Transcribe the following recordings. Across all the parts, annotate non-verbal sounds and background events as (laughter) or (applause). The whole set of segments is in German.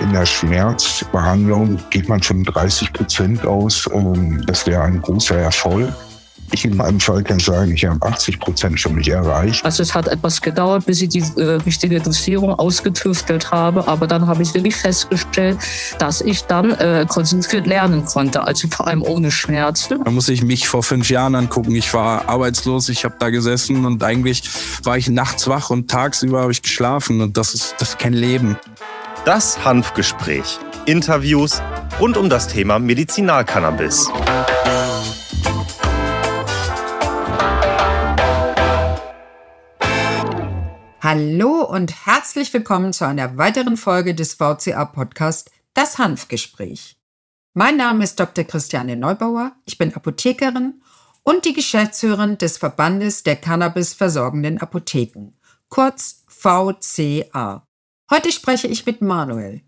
In der Schmerzbehandlung geht man schon 30 Prozent aus. Ähm, das wäre ein großer Erfolg. Ich in meinem Fall kann sagen, ich habe 80 Prozent schon nicht erreicht. Also es hat etwas gedauert, bis ich die äh, richtige Dosierung ausgetüftelt habe. Aber dann habe ich wirklich festgestellt, dass ich dann äh, konzentriert lernen konnte. Also vor allem ohne Schmerzen. Da muss ich mich vor fünf Jahren angucken. Ich war arbeitslos, ich habe da gesessen und eigentlich war ich nachts wach und tagsüber habe ich geschlafen. Und das ist, das ist kein Leben. Das Hanfgespräch. Interviews rund um das Thema Medizinalcannabis. Hallo und herzlich willkommen zu einer weiteren Folge des VCA-Podcast Das Hanfgespräch. Mein Name ist Dr. Christiane Neubauer, ich bin Apothekerin und die Geschäftsführerin des Verbandes der Cannabis versorgenden Apotheken, kurz VCA. Heute spreche ich mit Manuel.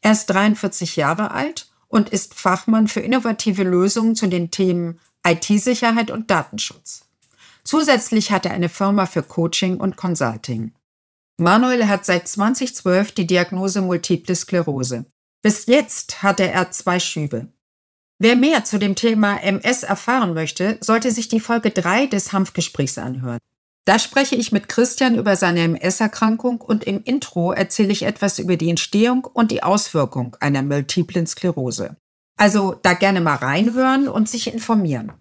Er ist 43 Jahre alt und ist Fachmann für innovative Lösungen zu den Themen IT-Sicherheit und Datenschutz. Zusätzlich hat er eine Firma für Coaching und Consulting. Manuel hat seit 2012 die Diagnose Multiple Sklerose. Bis jetzt hatte er zwei Schübe. Wer mehr zu dem Thema MS erfahren möchte, sollte sich die Folge 3 des Hanfgesprächs anhören. Da spreche ich mit Christian über seine MS-Erkrankung und im Intro erzähle ich etwas über die Entstehung und die Auswirkung einer Multiplen Sklerose. Also da gerne mal reinhören und sich informieren.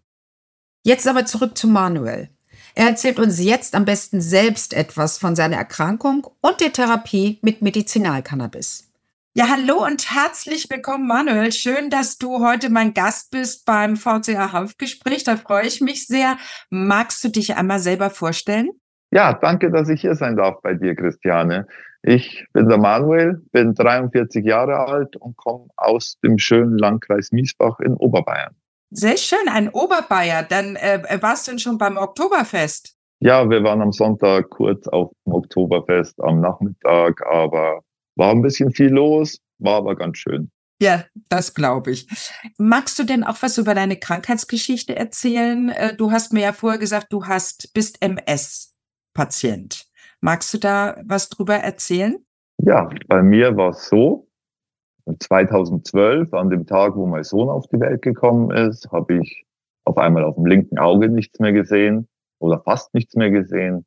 Jetzt aber zurück zu Manuel. Er erzählt uns jetzt am besten selbst etwas von seiner Erkrankung und der Therapie mit Medizinalcannabis. Ja, hallo und herzlich willkommen, Manuel. Schön, dass du heute mein Gast bist beim VCA Hanfgespräch. Da freue ich mich sehr. Magst du dich einmal selber vorstellen? Ja, danke, dass ich hier sein darf bei dir, Christiane. Ich bin der Manuel, bin 43 Jahre alt und komme aus dem schönen Landkreis Miesbach in Oberbayern. Sehr schön, ein Oberbayer. Dann äh, warst du denn schon beim Oktoberfest? Ja, wir waren am Sonntag kurz auf dem Oktoberfest am Nachmittag, aber war ein bisschen viel los, war aber ganz schön. Ja, das glaube ich. Magst du denn auch was über deine Krankheitsgeschichte erzählen? Äh, du hast mir ja vorher gesagt, du hast bist MS-Patient. Magst du da was drüber erzählen? Ja, bei mir war es so, 2012, an dem Tag, wo mein Sohn auf die Welt gekommen ist, habe ich auf einmal auf dem linken Auge nichts mehr gesehen oder fast nichts mehr gesehen.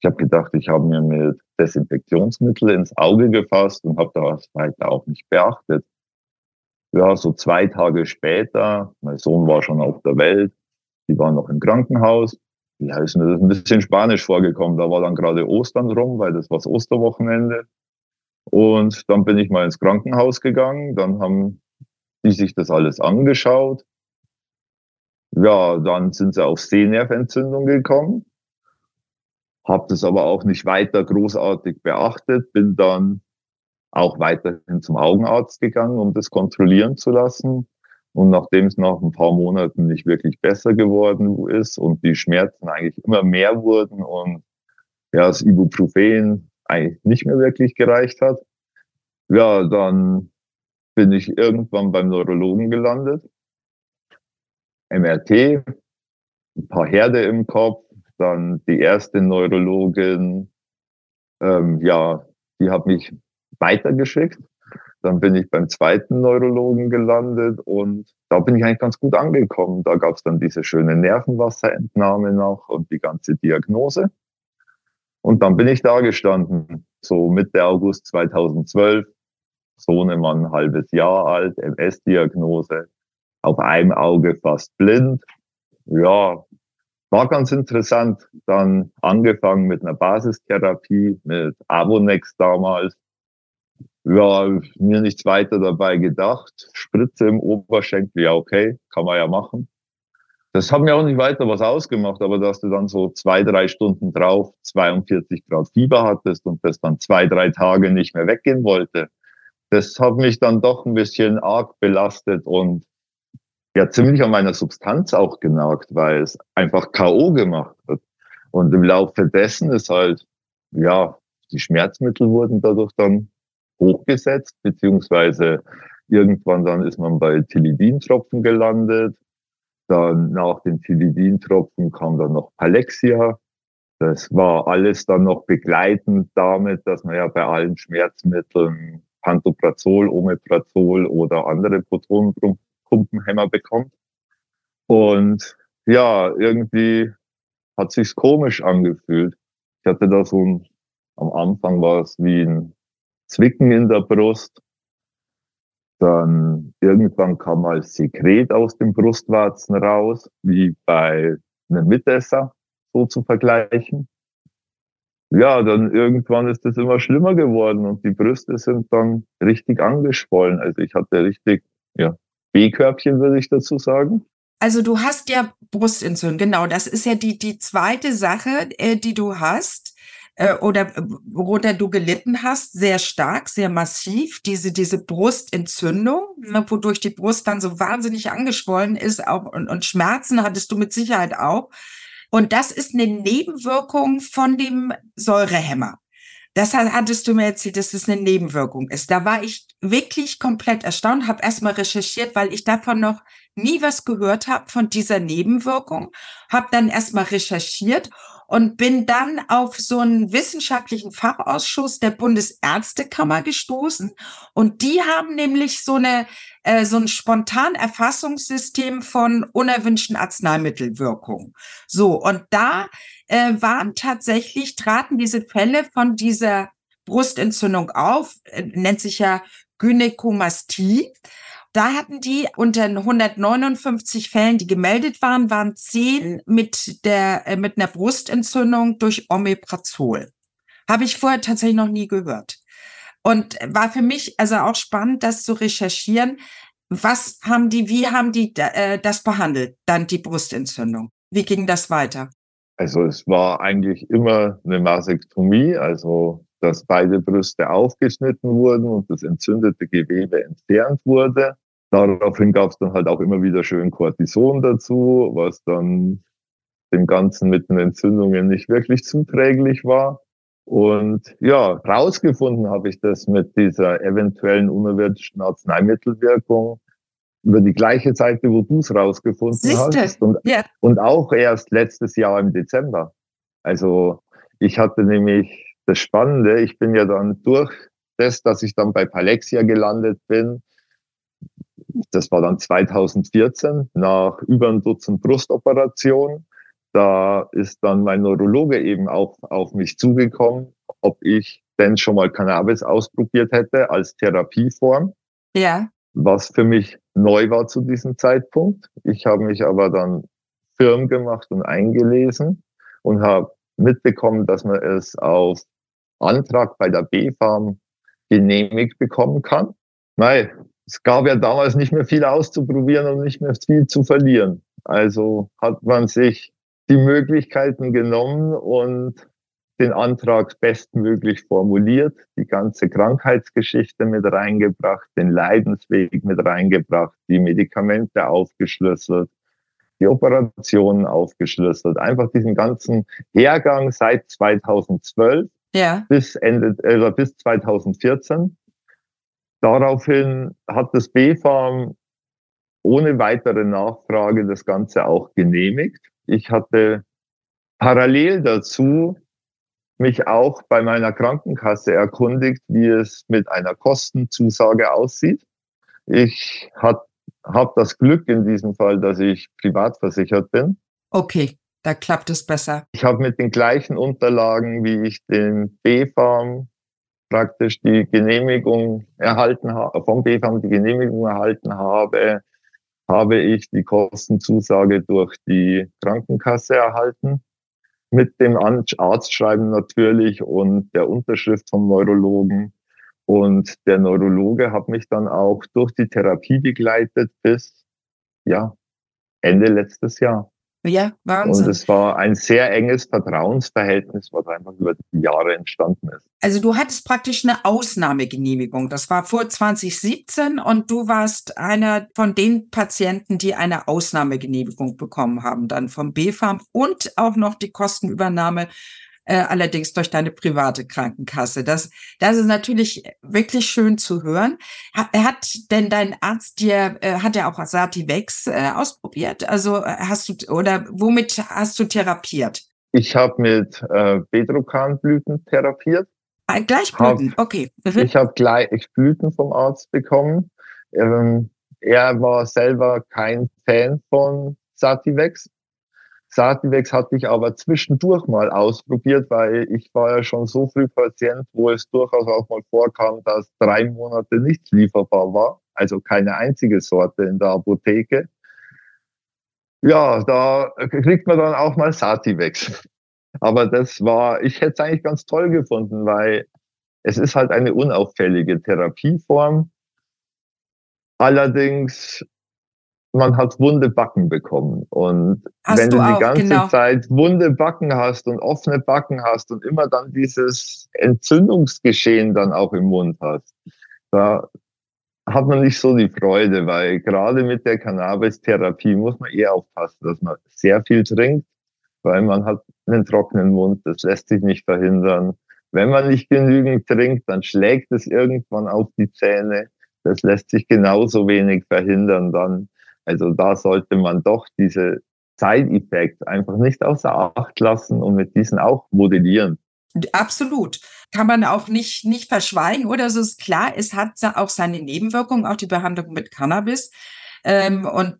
Ich habe gedacht, ich habe mir mit Desinfektionsmittel ins Auge gefasst und habe das weiter auch nicht beachtet. Ja, so zwei Tage später, mein Sohn war schon auf der Welt, die waren noch im Krankenhaus. Ja, ist mir das ein bisschen spanisch vorgekommen. Da war dann gerade Ostern rum, weil das war das Osterwochenende. Und dann bin ich mal ins Krankenhaus gegangen, dann haben die sich das alles angeschaut. Ja, dann sind sie auf Sehnerventzündung gekommen, habe das aber auch nicht weiter großartig beachtet, bin dann auch weiterhin zum Augenarzt gegangen, um das kontrollieren zu lassen. Und nachdem es nach ein paar Monaten nicht wirklich besser geworden ist und die Schmerzen eigentlich immer mehr wurden und ja, das Ibuprofen eigentlich nicht mehr wirklich gereicht hat. Ja, dann bin ich irgendwann beim Neurologen gelandet. MRT, ein paar Herde im Kopf, dann die erste Neurologin, ähm, ja, die hat mich weitergeschickt. Dann bin ich beim zweiten Neurologen gelandet und da bin ich eigentlich ganz gut angekommen. Da gab es dann diese schöne Nervenwasserentnahme noch und die ganze Diagnose. Und dann bin ich da gestanden, so Mitte August 2012, Sohnemann halbes Jahr alt, MS-Diagnose, auf einem Auge fast blind. Ja, war ganz interessant. Dann angefangen mit einer Basistherapie, mit Avonex damals. Ja, mir nichts weiter dabei gedacht. Spritze im Oberschenkel, ja okay, kann man ja machen. Das hat mir auch nicht weiter was ausgemacht, aber dass du dann so zwei, drei Stunden drauf 42 Grad Fieber hattest und das dann zwei, drei Tage nicht mehr weggehen wollte, das hat mich dann doch ein bisschen arg belastet und ja ziemlich an meiner Substanz auch genagt, weil es einfach K.O. gemacht hat. Und im Laufe dessen ist halt, ja, die Schmerzmittel wurden dadurch dann hochgesetzt, beziehungsweise irgendwann dann ist man bei Tilidin-Tropfen gelandet. Dann nach den Tilidin-Tropfen kam dann noch Palexia. Das war alles dann noch begleitend damit, dass man ja bei allen Schmerzmitteln Pantoprazol, Omeprazol oder andere Protonenpumpenhämmer bekommt. Und ja, irgendwie hat sich's komisch angefühlt. Ich hatte da so ein, am Anfang war es wie ein Zwicken in der Brust. Dann irgendwann kam mal Sekret aus dem Brustwarzen raus, wie bei einem Mitesser, so zu vergleichen. Ja, dann irgendwann ist es immer schlimmer geworden und die Brüste sind dann richtig angeschwollen. Also ich hatte richtig, ja, B-Körbchen, würde ich dazu sagen. Also du hast ja Brustentzündung, genau. Das ist ja die, die zweite Sache, äh, die du hast äh, oder äh, worunter du gelitten hast, sehr stark, sehr massiv, diese, diese Brustentzündung, ne, wodurch die Brust dann so wahnsinnig angeschwollen ist auch, und, und Schmerzen hattest du mit Sicherheit auch. Und das ist eine Nebenwirkung von dem Säurehemmer. Das hattest du mir erzählt, dass es eine Nebenwirkung ist. Da war ich wirklich komplett erstaunt, habe erstmal recherchiert, weil ich davon noch nie was gehört habe von dieser Nebenwirkung, habe dann erstmal recherchiert und bin dann auf so einen wissenschaftlichen Fachausschuss der Bundesärztekammer gestoßen und die haben nämlich so eine äh, so ein Spontanerfassungssystem von unerwünschten Arzneimittelwirkungen. So und da äh, waren tatsächlich traten diese Fälle von dieser Brustentzündung auf, äh, nennt sich ja Gynäkomastie. Da hatten die unter 159 Fällen, die gemeldet waren, waren zehn mit der äh, mit einer Brustentzündung durch Omeprazol. Habe ich vorher tatsächlich noch nie gehört. Und war für mich also auch spannend, das zu recherchieren. Was haben die, wie haben die äh, das behandelt, dann die Brustentzündung? Wie ging das weiter? Also es war eigentlich immer eine Masektomie, also dass beide Brüste aufgeschnitten wurden und das entzündete Gewebe entfernt wurde. Daraufhin gab es dann halt auch immer wieder schön Cortison dazu, was dann dem Ganzen mit den Entzündungen nicht wirklich zuträglich war. Und ja, rausgefunden habe ich das mit dieser eventuellen unerwünschten Arzneimittelwirkung über die gleiche Seite, wo du es rausgefunden Siehste? hast. Und, ja. und auch erst letztes Jahr im Dezember. Also ich hatte nämlich das Spannende, ich bin ja dann durch das, dass ich dann bei Palexia gelandet bin, das war dann 2014 nach über ein Dutzend Brustoperationen. Da ist dann mein Neurologe eben auch auf mich zugekommen, ob ich denn schon mal Cannabis ausprobiert hätte als Therapieform. Ja. Was für mich neu war zu diesem Zeitpunkt. Ich habe mich aber dann firm gemacht und eingelesen und habe mitbekommen, dass man es auf Antrag bei der B-Farm genehmigt bekommen kann. Nein, es gab ja damals nicht mehr viel auszuprobieren und nicht mehr viel zu verlieren. Also hat man sich die Möglichkeiten genommen und den Antrag bestmöglich formuliert, die ganze Krankheitsgeschichte mit reingebracht, den Leidensweg mit reingebracht, die Medikamente aufgeschlüsselt, die Operationen aufgeschlüsselt, einfach diesen ganzen Hergang seit 2012 ja. bis Ende, äh, bis 2014 Daraufhin hat das BfArM ohne weitere Nachfrage das Ganze auch genehmigt. Ich hatte parallel dazu mich auch bei meiner Krankenkasse erkundigt, wie es mit einer Kostenzusage aussieht. Ich habe das Glück in diesem Fall, dass ich privat versichert bin. Okay, da klappt es besser. Ich habe mit den gleichen Unterlagen, wie ich den BfArM praktisch die Genehmigung erhalten habe, vom BFAM die Genehmigung erhalten habe, habe ich die Kostenzusage durch die Krankenkasse erhalten. Mit dem Arztschreiben natürlich und der Unterschrift vom Neurologen. Und der Neurologe hat mich dann auch durch die Therapie begleitet bis, ja, Ende letztes Jahr. Ja, Wahnsinn. Und es war ein sehr enges Vertrauensverhältnis, was einfach über die Jahre entstanden ist. Also du hattest praktisch eine Ausnahmegenehmigung. Das war vor 2017 und du warst einer von den Patienten, die eine Ausnahmegenehmigung bekommen haben, dann vom BfArM und auch noch die Kostenübernahme äh, allerdings durch deine private Krankenkasse. Das, das ist natürlich wirklich schön zu hören. Hat, hat denn dein Arzt dir, äh, hat er auch Sativex äh, ausprobiert? Also äh, hast du, oder womit hast du therapiert? Ich habe mit äh, Bedrokanblüten therapiert. Ah, gleich Blüten, hab, okay. Mhm. Ich habe gleich Blüten vom Arzt bekommen. Ähm, er war selber kein Fan von Sativex. Sativex hatte ich aber zwischendurch mal ausprobiert, weil ich war ja schon so früh Patient, wo es durchaus auch mal vorkam, dass drei Monate nichts lieferbar war. Also keine einzige Sorte in der Apotheke. Ja, da kriegt man dann auch mal Sativex. Aber das war, ich hätte es eigentlich ganz toll gefunden, weil es ist halt eine unauffällige Therapieform. Allerdings man hat wunde Backen bekommen. Und hast wenn du, die ganze genau. Zeit wunde Backen hast und offene Backen hast und immer dann dieses Entzündungsgeschehen dann auch im Mund hast, da hat man nicht so die Freude, weil gerade mit der Cannabis-Therapie muss man eher aufpassen, dass man sehr viel trinkt, weil man hat einen trockenen Mund, das lässt sich nicht verhindern. Wenn man nicht genügend trinkt, dann schlägt es irgendwann auf die Zähne. Das lässt sich genauso wenig verhindern dann. Also da sollte man doch diese Side-Effects einfach nicht außer Acht lassen und mit diesen auch modellieren. Absolut. Kann man auch nicht, nicht verschweigen oder so ist klar, es hat auch seine Nebenwirkungen, auch die Behandlung mit Cannabis. Ähm, und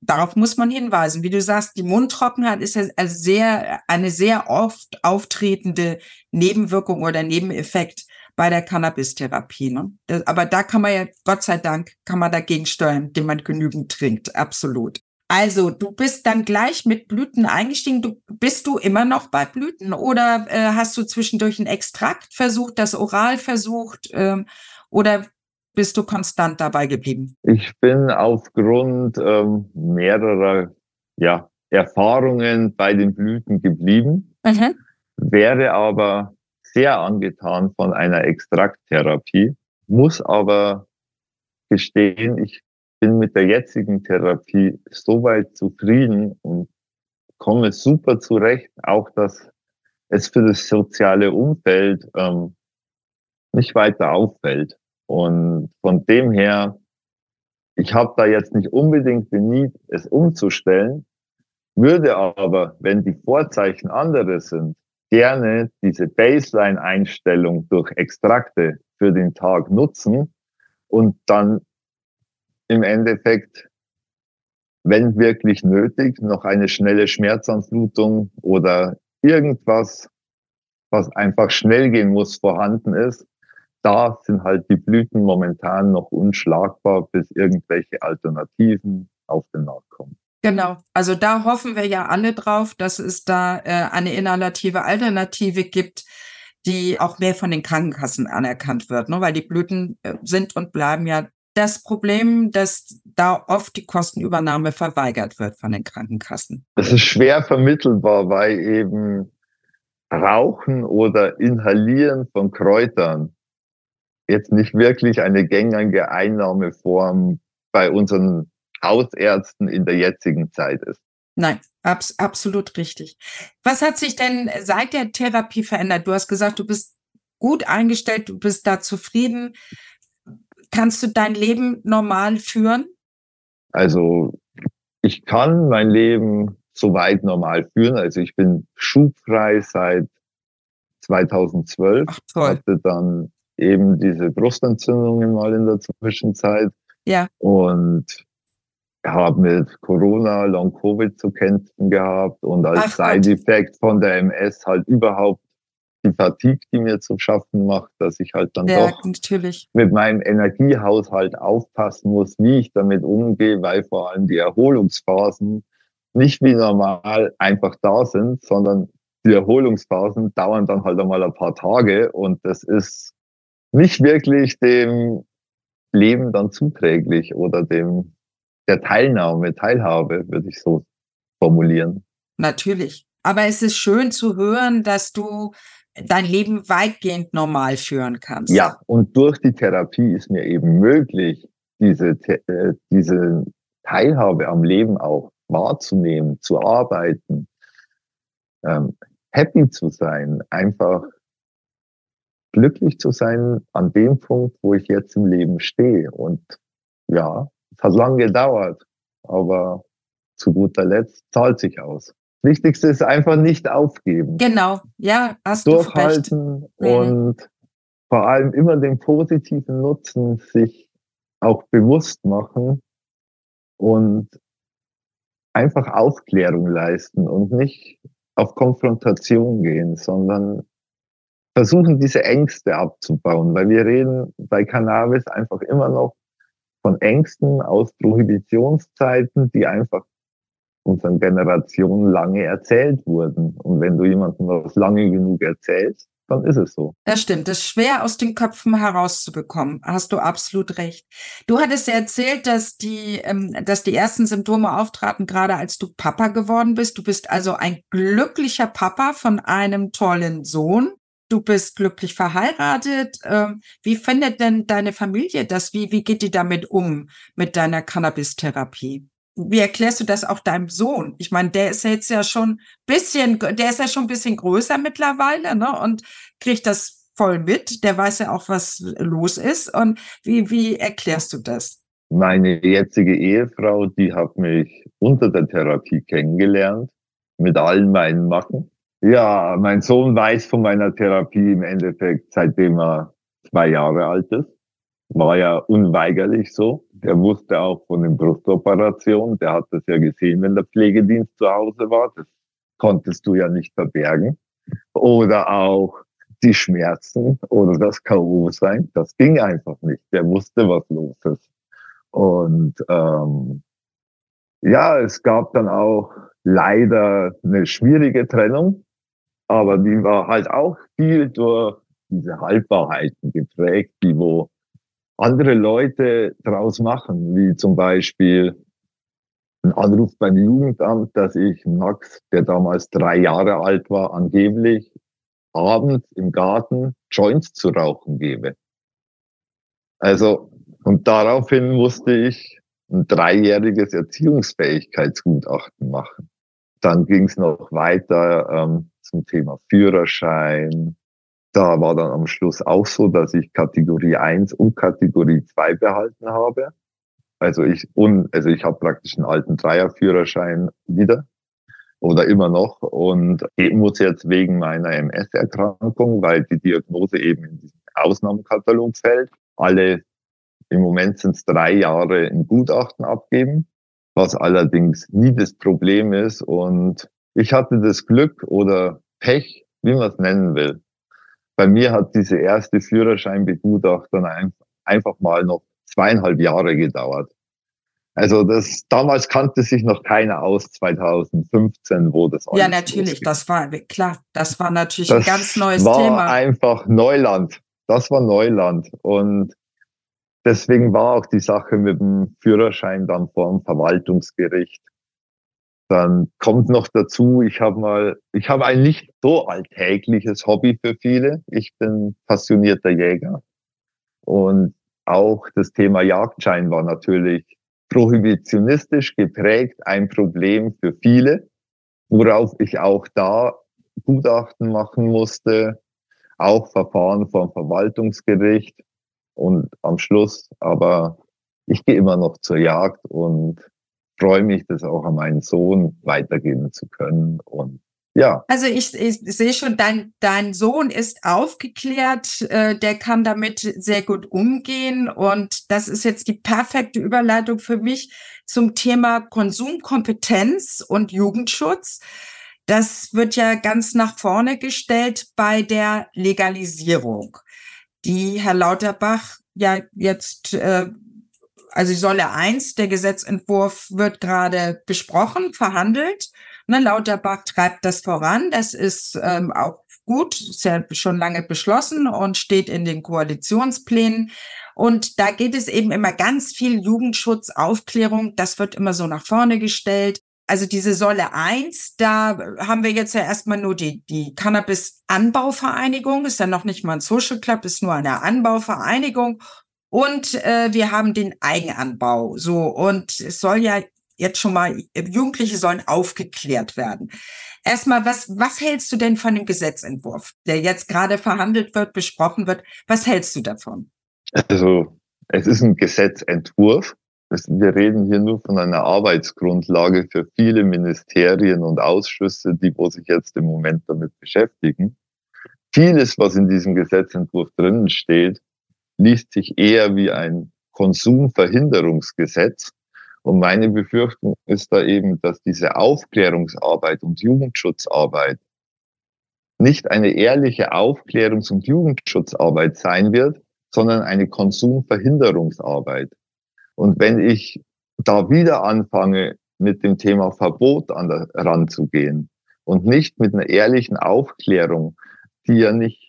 darauf muss man hinweisen. Wie du sagst, die Mundtrockenheit ist ja sehr, eine sehr oft auftretende Nebenwirkung oder Nebeneffekt bei der Cannabis-Therapie. Ne? aber da kann man ja, Gott sei Dank, kann man dagegen steuern, indem man genügend trinkt. Absolut. Also, du bist dann gleich mit Blüten eingestiegen. Du, bist du immer noch bei Blüten oder äh, hast du zwischendurch ein Extrakt versucht, das oral versucht ähm, oder bist du konstant dabei geblieben? Ich bin aufgrund ähm, mehrerer ja, Erfahrungen bei den Blüten geblieben, mhm. wäre aber sehr angetan von einer Extrakttherapie, muss aber gestehen, ich bin mit der jetzigen Therapie soweit zufrieden und komme super zurecht, auch dass es für das soziale Umfeld ähm, nicht weiter auffällt. Und von dem her, ich habe da jetzt nicht unbedingt den Need, es umzustellen, würde aber, wenn die Vorzeichen andere sind, gerne diese Baseline-Einstellung durch Extrakte für den Tag nutzen und dann im Endeffekt, wenn wirklich nötig, noch eine schnelle Schmerzanflutung oder irgendwas, was einfach schnell gehen muss, vorhanden ist. Da sind halt die Blüten momentan noch unschlagbar, bis irgendwelche Alternativen auf den Markt kommen. Genau. Also da hoffen wir ja alle drauf, dass es da äh, eine inhalative Alternative gibt, die auch mehr von den Krankenkassen anerkannt wird, ne? weil die Blüten äh, sind und bleiben ja das Problem, dass da oft die Kostenübernahme verweigert wird von den Krankenkassen. Das ist schwer vermittelbar, weil eben Rauchen oder Inhalieren von Kräutern jetzt nicht wirklich eine gängige Einnahmeform bei unseren Hausärzten in der jetzigen Zeit ist. Nein, abs absolut richtig. Was hat sich denn seit der Therapie verändert? Du hast gesagt, du bist gut eingestellt, du bist da zufrieden. Kannst du dein Leben normal führen? Also ich kann mein Leben soweit normal führen. Also ich bin schubfrei seit 2012. Ach, toll. Hatte dann eben diese Brustentzündungen mal in der Zwischenzeit. Ja. Und habe mit Corona, Long Covid zu kämpfen gehabt und als Side-Effekt von der MS halt überhaupt die Fatigue, die mir zu schaffen macht, dass ich halt dann ja, doch natürlich. mit meinem Energiehaushalt aufpassen muss, wie ich damit umgehe, weil vor allem die Erholungsphasen nicht wie normal einfach da sind, sondern die Erholungsphasen dauern dann halt einmal ein paar Tage und das ist nicht wirklich dem Leben dann zuträglich oder dem der Teilnahme, Teilhabe, würde ich so formulieren. Natürlich. Aber es ist schön zu hören, dass du dein Leben weitgehend normal führen kannst. Ja, und durch die Therapie ist mir eben möglich, diese, äh, diese Teilhabe am Leben auch wahrzunehmen, zu arbeiten, ähm, happy zu sein, einfach glücklich zu sein an dem Punkt, wo ich jetzt im Leben stehe. Und ja, es hat lange gedauert, aber zu guter Letzt zahlt sich aus. Wichtigste ist einfach nicht aufgeben. Genau, ja, hast Durchhalten du recht. und vor allem immer den positiven Nutzen sich auch bewusst machen und einfach Aufklärung leisten und nicht auf Konfrontation gehen, sondern versuchen, diese Ängste abzubauen, weil wir reden bei Cannabis einfach immer noch von Ängsten aus Prohibitionszeiten, die einfach unseren Generationen lange erzählt wurden. Und wenn du jemandem was lange genug erzählst, dann ist es so. Das stimmt. Das ist schwer aus den Köpfen herauszubekommen. Hast du absolut recht. Du hattest ja erzählt, dass die, ähm, dass die ersten Symptome auftraten, gerade als du Papa geworden bist. Du bist also ein glücklicher Papa von einem tollen Sohn. Du bist glücklich verheiratet. Ähm, wie findet denn deine Familie das? Wie, wie geht die damit um, mit deiner Cannabis-Therapie? Wie erklärst du das auch deinem Sohn? Ich meine, der ist jetzt ja schon bisschen, der ist ja schon ein bisschen größer mittlerweile, ne? Und kriegt das voll mit. Der weiß ja auch, was los ist. Und wie, wie erklärst du das? Meine jetzige Ehefrau, die hat mich unter der Therapie kennengelernt, mit allen meinen Macken. Ja, mein Sohn weiß von meiner Therapie im Endeffekt, seitdem er zwei Jahre alt ist. War ja unweigerlich so. Der wusste auch von den Brustoperationen. Der hat das ja gesehen, wenn der Pflegedienst zu Hause war. Das konntest du ja nicht verbergen. Oder auch die Schmerzen oder das K.O. sein. Das ging einfach nicht. Der wusste, was los ist. Und ähm, ja, es gab dann auch leider eine schwierige Trennung, aber die war halt auch viel durch diese Halbwahrheiten geprägt, die wo andere Leute draus machen, wie zum Beispiel ein Anruf beim Jugendamt, dass ich Max, der damals drei Jahre alt war, angeblich abends im Garten Joints zu rauchen gebe. Also, und daraufhin musste ich ein dreijähriges Erziehungsfähigkeitsgutachten machen. Dann ging es noch weiter ähm, zum Thema Führerschein, da war dann am Schluss auch so, dass ich Kategorie 1 und Kategorie 2 behalten habe. Also ich, und, also ich habe praktisch einen alten Dreierführerschein wieder oder immer noch und eben muss jetzt wegen meiner MS-Erkrankung, weil die Diagnose eben in diesen Ausnahmekatalog fällt, alle im Moment sind es drei Jahre ein Gutachten abgeben, was allerdings nie das Problem ist. Und ich hatte das Glück oder Pech, wie man es nennen will, bei mir hat diese erste Führerscheinbegutachtung einfach mal noch zweieinhalb Jahre gedauert. Also das damals kannte sich noch keiner aus 2015, wo das Ja, natürlich, losgeht. das war klar, das war natürlich das ein ganz neues war Thema. Einfach Neuland. Das war Neuland und deswegen war auch die Sache mit dem Führerschein dann vor dem Verwaltungsgericht dann kommt noch dazu, ich habe mal, ich habe ein nicht so alltägliches Hobby für viele. Ich bin passionierter Jäger. Und auch das Thema Jagdschein war natürlich prohibitionistisch geprägt, ein Problem für viele, worauf ich auch da Gutachten machen musste, auch Verfahren vom Verwaltungsgericht und am Schluss, aber ich gehe immer noch zur Jagd und freue mich, das auch an meinen Sohn weitergeben zu können. Und ja. Also ich, ich sehe schon, dein, dein Sohn ist aufgeklärt, äh, der kann damit sehr gut umgehen. Und das ist jetzt die perfekte Überleitung für mich zum Thema Konsumkompetenz und Jugendschutz. Das wird ja ganz nach vorne gestellt bei der Legalisierung, die Herr Lauterbach ja jetzt äh, also Säule 1, der Gesetzentwurf wird gerade besprochen, verhandelt. Ne, Lauterbach treibt das voran. Das ist ähm, auch gut, ist ja schon lange beschlossen und steht in den Koalitionsplänen. Und da geht es eben immer ganz viel Jugendschutz, Aufklärung. Das wird immer so nach vorne gestellt. Also diese Säule 1, da haben wir jetzt ja erstmal nur die, die Cannabis-Anbauvereinigung, ist ja noch nicht mal ein Social Club, ist nur eine Anbauvereinigung. Und äh, wir haben den Eigenanbau. So, und es soll ja jetzt schon mal, Jugendliche sollen aufgeklärt werden. Erstmal, was, was hältst du denn von dem Gesetzentwurf, der jetzt gerade verhandelt wird, besprochen wird? Was hältst du davon? Also, es ist ein Gesetzentwurf. wir reden hier nur von einer Arbeitsgrundlage für viele Ministerien und Ausschüsse, die wo sich jetzt im Moment damit beschäftigen. Vieles, was in diesem Gesetzentwurf drinnen steht, liest sich eher wie ein Konsumverhinderungsgesetz. Und meine Befürchtung ist da eben, dass diese Aufklärungsarbeit und Jugendschutzarbeit nicht eine ehrliche Aufklärungs- und Jugendschutzarbeit sein wird, sondern eine Konsumverhinderungsarbeit. Und wenn ich da wieder anfange, mit dem Thema Verbot an der, ranzugehen und nicht mit einer ehrlichen Aufklärung, die ja nicht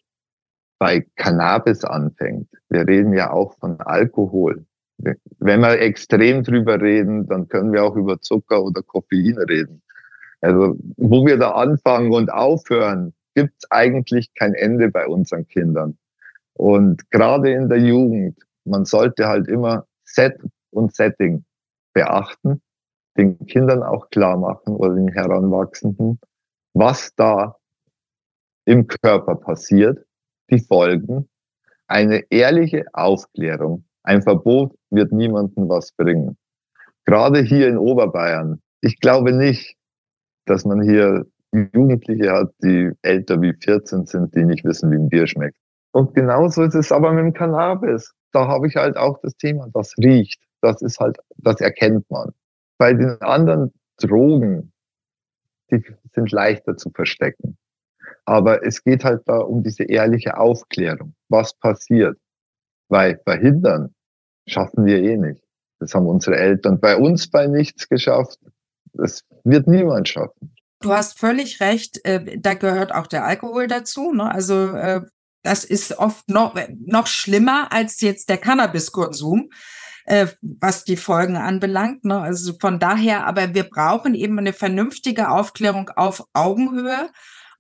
bei Cannabis anfängt. Wir reden ja auch von Alkohol. Wenn wir extrem drüber reden, dann können wir auch über Zucker oder Koffein reden. Also wo wir da anfangen und aufhören, gibt es eigentlich kein Ende bei unseren Kindern. Und gerade in der Jugend, man sollte halt immer Set und Setting beachten, den Kindern auch klar machen oder den Heranwachsenden, was da im Körper passiert, die Folgen, eine ehrliche Aufklärung. Ein Verbot wird niemandem was bringen. Gerade hier in Oberbayern. Ich glaube nicht, dass man hier Jugendliche hat, die älter wie 14 sind, die nicht wissen, wie ein Bier schmeckt. Und genauso ist es aber mit dem Cannabis. Da habe ich halt auch das Thema, das riecht. Das ist halt, das erkennt man. Bei den anderen Drogen, die sind leichter zu verstecken. Aber es geht halt da um diese ehrliche Aufklärung. Was passiert? Weil verhindern schaffen wir eh nicht. Das haben unsere Eltern bei uns bei nichts geschafft. Das wird niemand schaffen. Du hast völlig recht, äh, da gehört auch der Alkohol dazu. Ne? Also äh, das ist oft noch, noch schlimmer als jetzt der Cannabiskonsum, äh, was die Folgen anbelangt. Ne? Also von daher, aber wir brauchen eben eine vernünftige Aufklärung auf Augenhöhe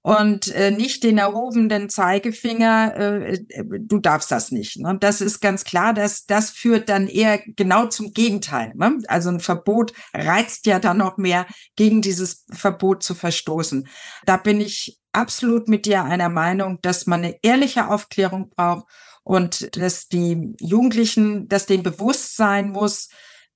und äh, nicht den erhobenen Zeigefinger, äh, äh, du darfst das nicht. Ne? Das ist ganz klar, dass das führt dann eher genau zum Gegenteil. Ne? Also ein Verbot reizt ja dann noch mehr, gegen dieses Verbot zu verstoßen. Da bin ich absolut mit dir einer Meinung, dass man eine ehrliche Aufklärung braucht und dass die Jugendlichen, dass denen bewusst sein muss,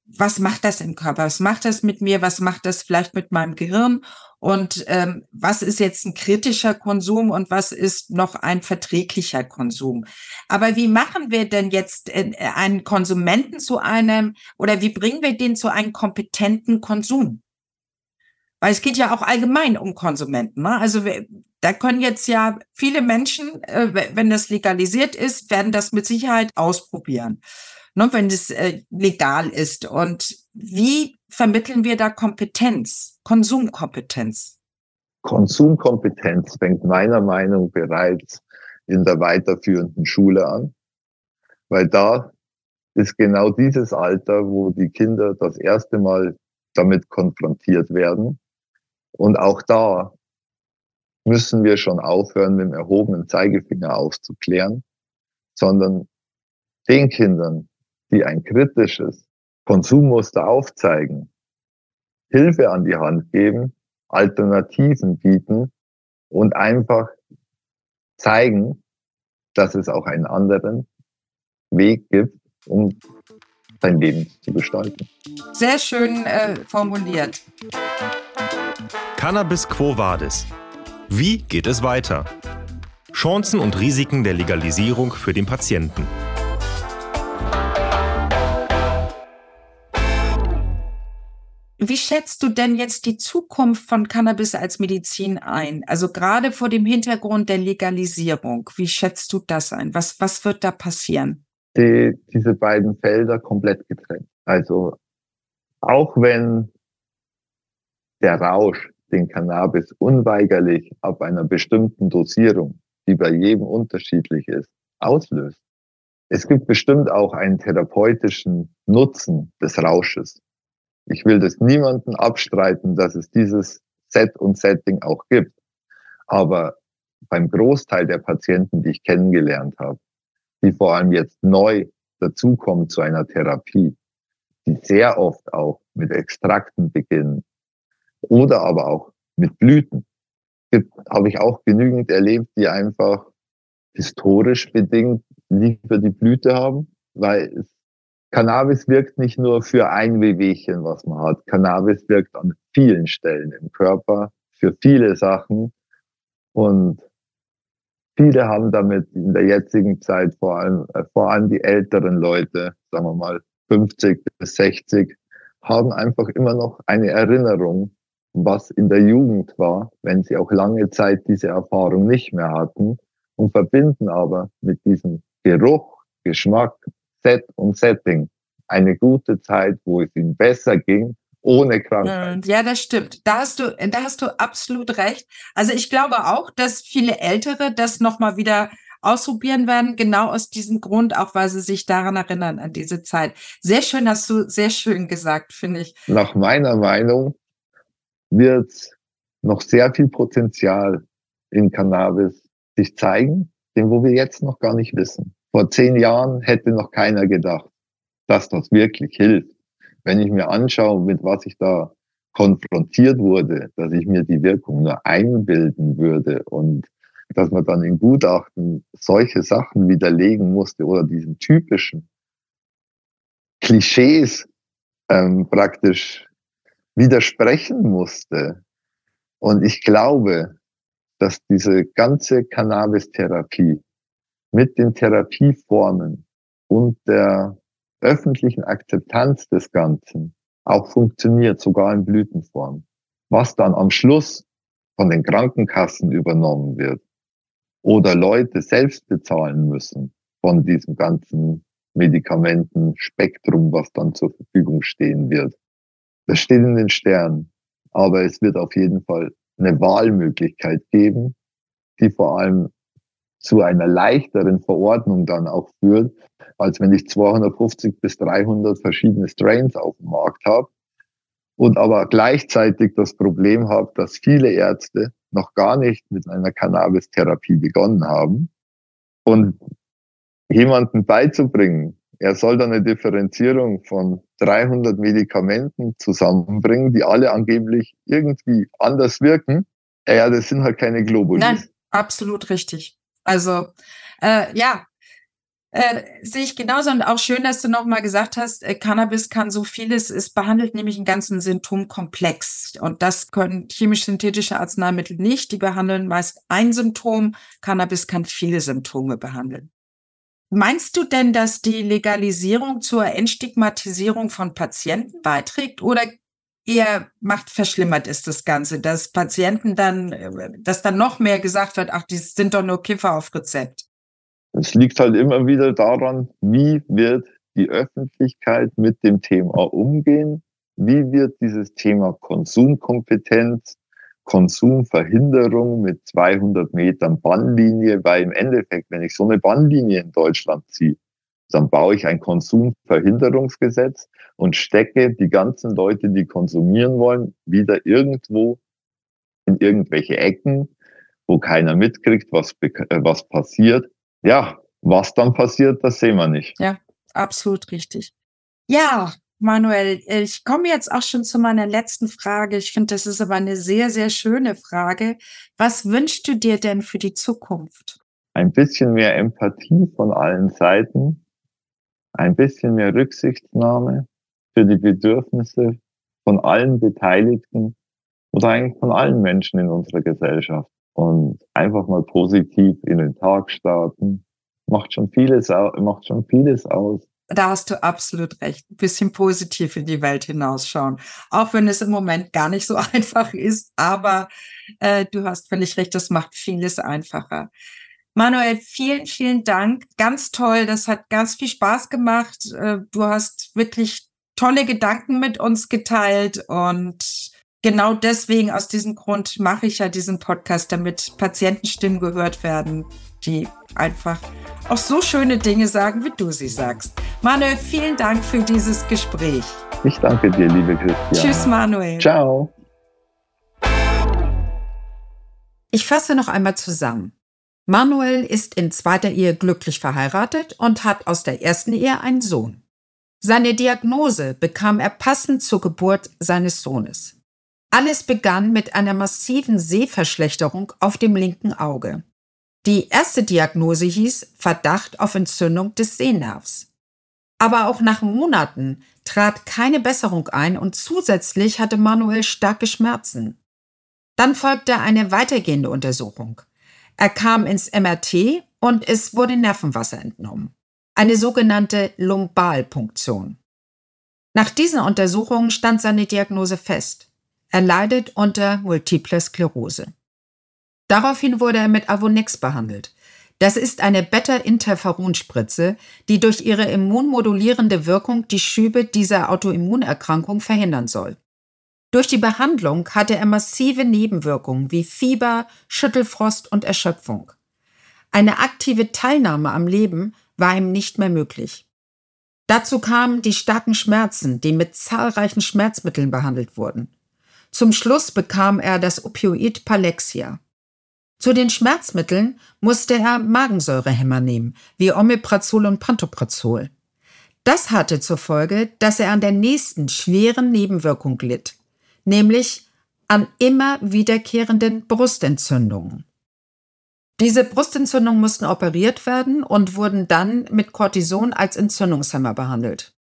was macht das im Körper? Was macht das mit mir? Was macht das vielleicht mit meinem Gehirn? Und ähm, was ist jetzt ein kritischer Konsum und was ist noch ein verträglicher Konsum? Aber wie machen wir denn jetzt äh, einen Konsumenten zu einem oder wie bringen wir den zu einem kompetenten Konsum? Weil es geht ja auch allgemein um Konsumenten. Ne? Also da können jetzt ja viele Menschen, äh, wenn das legalisiert ist, werden das mit Sicherheit ausprobieren ne, wenn es äh, legal ist. Und wie vermitteln wir da Kompetenz, Konsumkompetenz? Konsumkompetenz fängt meiner Meinung bereits in der weiterführenden Schule an, weil da ist genau dieses Alter, wo die Kinder das erste Mal damit konfrontiert werden. Und auch da müssen wir schon aufhören, mit dem erhobenen Zeigefinger aufzuklären, sondern den Kindern die ein kritisches Konsummuster aufzeigen, Hilfe an die Hand geben, Alternativen bieten und einfach zeigen, dass es auch einen anderen Weg gibt, um sein Leben zu gestalten. Sehr schön äh, formuliert. Cannabis Quo Vadis. Wie geht es weiter? Chancen und Risiken der Legalisierung für den Patienten. Wie schätzt du denn jetzt die Zukunft von Cannabis als Medizin ein? Also gerade vor dem Hintergrund der Legalisierung. Wie schätzt du das ein? Was, was wird da passieren? Die, diese beiden Felder komplett getrennt. Also auch wenn der Rausch den Cannabis unweigerlich ab einer bestimmten Dosierung, die bei jedem unterschiedlich ist, auslöst. Es gibt bestimmt auch einen therapeutischen Nutzen des Rausches. Ich will das niemanden abstreiten, dass es dieses Set und Setting auch gibt. Aber beim Großteil der Patienten, die ich kennengelernt habe, die vor allem jetzt neu dazukommen zu einer Therapie, die sehr oft auch mit Extrakten beginnen oder aber auch mit Blüten, habe ich auch genügend erlebt, die einfach historisch bedingt lieber die Blüte haben, weil es Cannabis wirkt nicht nur für ein Wehwehchen, was man hat. Cannabis wirkt an vielen Stellen im Körper, für viele Sachen. Und viele haben damit in der jetzigen Zeit vor allem, äh, vor allem die älteren Leute, sagen wir mal 50 bis 60, haben einfach immer noch eine Erinnerung, was in der Jugend war, wenn sie auch lange Zeit diese Erfahrung nicht mehr hatten und verbinden aber mit diesem Geruch, Geschmack, Set und Setting eine gute Zeit, wo es ihnen besser ging, ohne Krankheit. Ja, das stimmt. Da hast du, da hast du absolut recht. Also ich glaube auch, dass viele Ältere das nochmal wieder ausprobieren werden, genau aus diesem Grund, auch weil sie sich daran erinnern, an diese Zeit. Sehr schön, hast du sehr schön gesagt, finde ich. Nach meiner Meinung wird noch sehr viel Potenzial in Cannabis sich zeigen, den wo wir jetzt noch gar nicht wissen. Vor zehn Jahren hätte noch keiner gedacht, dass das wirklich hilft. Wenn ich mir anschaue, mit was ich da konfrontiert wurde, dass ich mir die Wirkung nur einbilden würde und dass man dann in Gutachten solche Sachen widerlegen musste oder diesen typischen Klischees ähm, praktisch widersprechen musste. Und ich glaube, dass diese ganze Cannabis-Therapie mit den Therapieformen und der öffentlichen Akzeptanz des Ganzen auch funktioniert, sogar in Blütenform. Was dann am Schluss von den Krankenkassen übernommen wird oder Leute selbst bezahlen müssen von diesem ganzen Medikamentenspektrum, was dann zur Verfügung stehen wird. Das steht in den Sternen. Aber es wird auf jeden Fall eine Wahlmöglichkeit geben, die vor allem zu einer leichteren Verordnung dann auch führt, als wenn ich 250 bis 300 verschiedene Strains auf dem Markt habe und aber gleichzeitig das Problem habe, dass viele Ärzte noch gar nicht mit einer Cannabis-Therapie begonnen haben und jemanden beizubringen, er soll dann eine Differenzierung von 300 Medikamenten zusammenbringen, die alle angeblich irgendwie anders wirken. Ja, das sind halt keine Globulis. Nein, absolut richtig. Also äh, ja, äh, sehe ich genauso. Und auch schön, dass du nochmal gesagt hast, äh, Cannabis kann so vieles, es behandelt nämlich einen ganzen Symptomkomplex. Und das können chemisch-synthetische Arzneimittel nicht, die behandeln meist ein Symptom, Cannabis kann viele Symptome behandeln. Meinst du denn, dass die Legalisierung zur Entstigmatisierung von Patienten beiträgt? Oder eher macht verschlimmert ist das Ganze, dass Patienten dann, äh, dass dann noch mehr gesagt wird, ach, die sind doch nur Kiffer auf Rezept? Es liegt halt immer wieder daran, wie wird die Öffentlichkeit mit dem Thema umgehen? Wie wird dieses Thema Konsumkompetenz Konsumverhinderung mit 200 Metern Bannlinie, weil im Endeffekt, wenn ich so eine Bannlinie in Deutschland ziehe, dann baue ich ein Konsumverhinderungsgesetz und stecke die ganzen Leute, die konsumieren wollen, wieder irgendwo in irgendwelche Ecken, wo keiner mitkriegt, was, äh, was passiert. Ja, was dann passiert, das sehen wir nicht. Ja, absolut richtig. Ja, Manuel, ich komme jetzt auch schon zu meiner letzten Frage. Ich finde, das ist aber eine sehr, sehr schöne Frage. Was wünschst du dir denn für die Zukunft? Ein bisschen mehr Empathie von allen Seiten, ein bisschen mehr Rücksichtnahme für die Bedürfnisse von allen Beteiligten oder eigentlich von allen Menschen in unserer Gesellschaft und einfach mal positiv in den Tag starten. Macht schon vieles, macht schon vieles aus da hast du absolut recht. Ein bisschen positiv in die Welt hinausschauen. Auch wenn es im Moment gar nicht so (laughs) einfach ist, aber äh, du hast völlig recht, das macht vieles einfacher. Manuel, vielen, vielen Dank. Ganz toll. Das hat ganz viel Spaß gemacht. Äh, du hast wirklich tolle Gedanken mit uns geteilt und genau deswegen, aus diesem Grund mache ich ja diesen Podcast, damit Patientenstimmen gehört werden, die einfach auch so schöne Dinge sagen, wie du sie sagst. Manuel, vielen Dank für dieses Gespräch. Ich danke dir, liebe Christian. Tschüss, Manuel. Ciao. Ich fasse noch einmal zusammen. Manuel ist in zweiter Ehe glücklich verheiratet und hat aus der ersten Ehe einen Sohn. Seine Diagnose bekam er passend zur Geburt seines Sohnes. Alles begann mit einer massiven Sehverschlechterung auf dem linken Auge. Die erste Diagnose hieß Verdacht auf Entzündung des Sehnervs. Aber auch nach Monaten trat keine Besserung ein und zusätzlich hatte Manuel starke Schmerzen. Dann folgte eine weitergehende Untersuchung. Er kam ins MRT und es wurde Nervenwasser entnommen. Eine sogenannte Lumbalpunktion. Nach diesen Untersuchungen stand seine Diagnose fest. Er leidet unter Multiple Sklerose. Daraufhin wurde er mit Avonex behandelt. Das ist eine Beta-Interferonspritze, die durch ihre immunmodulierende Wirkung die Schübe dieser Autoimmunerkrankung verhindern soll. Durch die Behandlung hatte er massive Nebenwirkungen wie Fieber, Schüttelfrost und Erschöpfung. Eine aktive Teilnahme am Leben war ihm nicht mehr möglich. Dazu kamen die starken Schmerzen, die mit zahlreichen Schmerzmitteln behandelt wurden. Zum Schluss bekam er das Opioid Palexia. Zu den Schmerzmitteln musste er Magensäurehämmer nehmen, wie Omeprazol und Pantoprazol. Das hatte zur Folge, dass er an der nächsten schweren Nebenwirkung litt, nämlich an immer wiederkehrenden Brustentzündungen. Diese Brustentzündungen mussten operiert werden und wurden dann mit Cortison als Entzündungshemmer behandelt.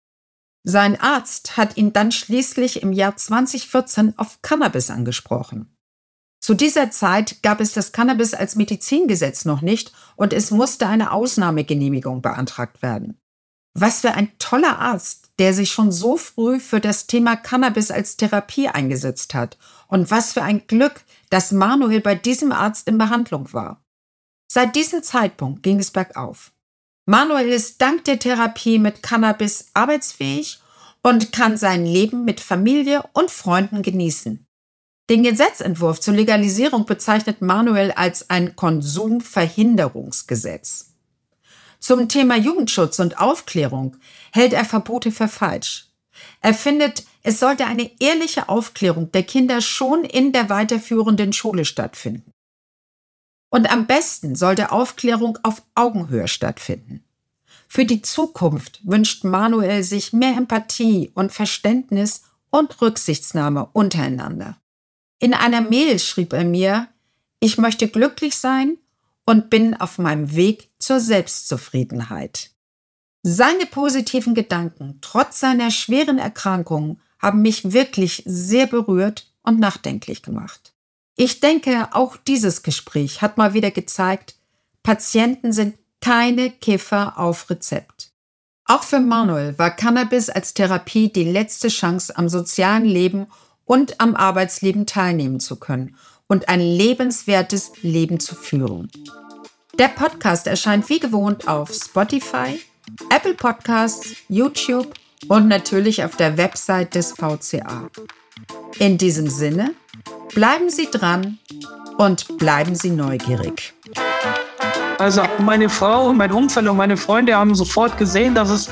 Sein Arzt hat ihn dann schließlich im Jahr 2014 auf Cannabis angesprochen. Zu dieser Zeit gab es das Cannabis als Medizingesetz noch nicht und es musste eine Ausnahmegenehmigung beantragt werden. Was für ein toller Arzt, der sich schon so früh für das Thema Cannabis als Therapie eingesetzt hat. Und was für ein Glück, dass Manuel bei diesem Arzt in Behandlung war. Seit diesem Zeitpunkt ging es bergauf. Manuel ist dank der Therapie mit Cannabis arbeitsfähig und kann sein Leben mit Familie und Freunden genießen. Den Gesetzentwurf zur Legalisierung bezeichnet Manuel als ein Konsumverhinderungsgesetz. Zum Thema Jugendschutz und Aufklärung hält er Verbote für falsch. Er findet, es sollte eine ehrliche Aufklärung der Kinder schon in der weiterführenden Schule stattfinden. Und am besten sollte Aufklärung auf Augenhöhe stattfinden. Für die Zukunft wünscht Manuel sich mehr Empathie und Verständnis und Rücksichtsnahme untereinander. In einer Mail schrieb er mir, ich möchte glücklich sein und bin auf meinem Weg zur Selbstzufriedenheit. Seine positiven Gedanken, trotz seiner schweren Erkrankung, haben mich wirklich sehr berührt und nachdenklich gemacht. Ich denke, auch dieses Gespräch hat mal wieder gezeigt, Patienten sind keine Kiffer auf Rezept. Auch für Manuel war Cannabis als Therapie die letzte Chance am sozialen Leben und am Arbeitsleben teilnehmen zu können und ein lebenswertes Leben zu führen. Der Podcast erscheint wie gewohnt auf Spotify, Apple Podcasts, YouTube und natürlich auf der Website des VCA. In diesem Sinne, bleiben Sie dran und bleiben Sie neugierig. Also meine Frau und mein Umfeld und meine Freunde haben sofort gesehen, dass es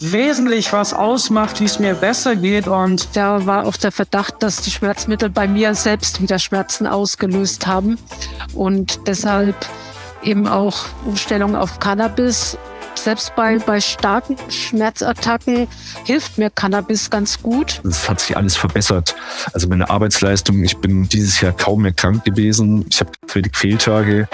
wesentlich was ausmacht, wie es mir besser geht. Und da war auch der Verdacht, dass die Schmerzmittel bei mir selbst wieder Schmerzen ausgelöst haben. Und deshalb eben auch Umstellung auf Cannabis. Selbst bei, bei starken Schmerzattacken hilft mir Cannabis ganz gut. Es hat sich alles verbessert. Also meine Arbeitsleistung, ich bin dieses Jahr kaum mehr krank gewesen. Ich habe wenig Fehltage.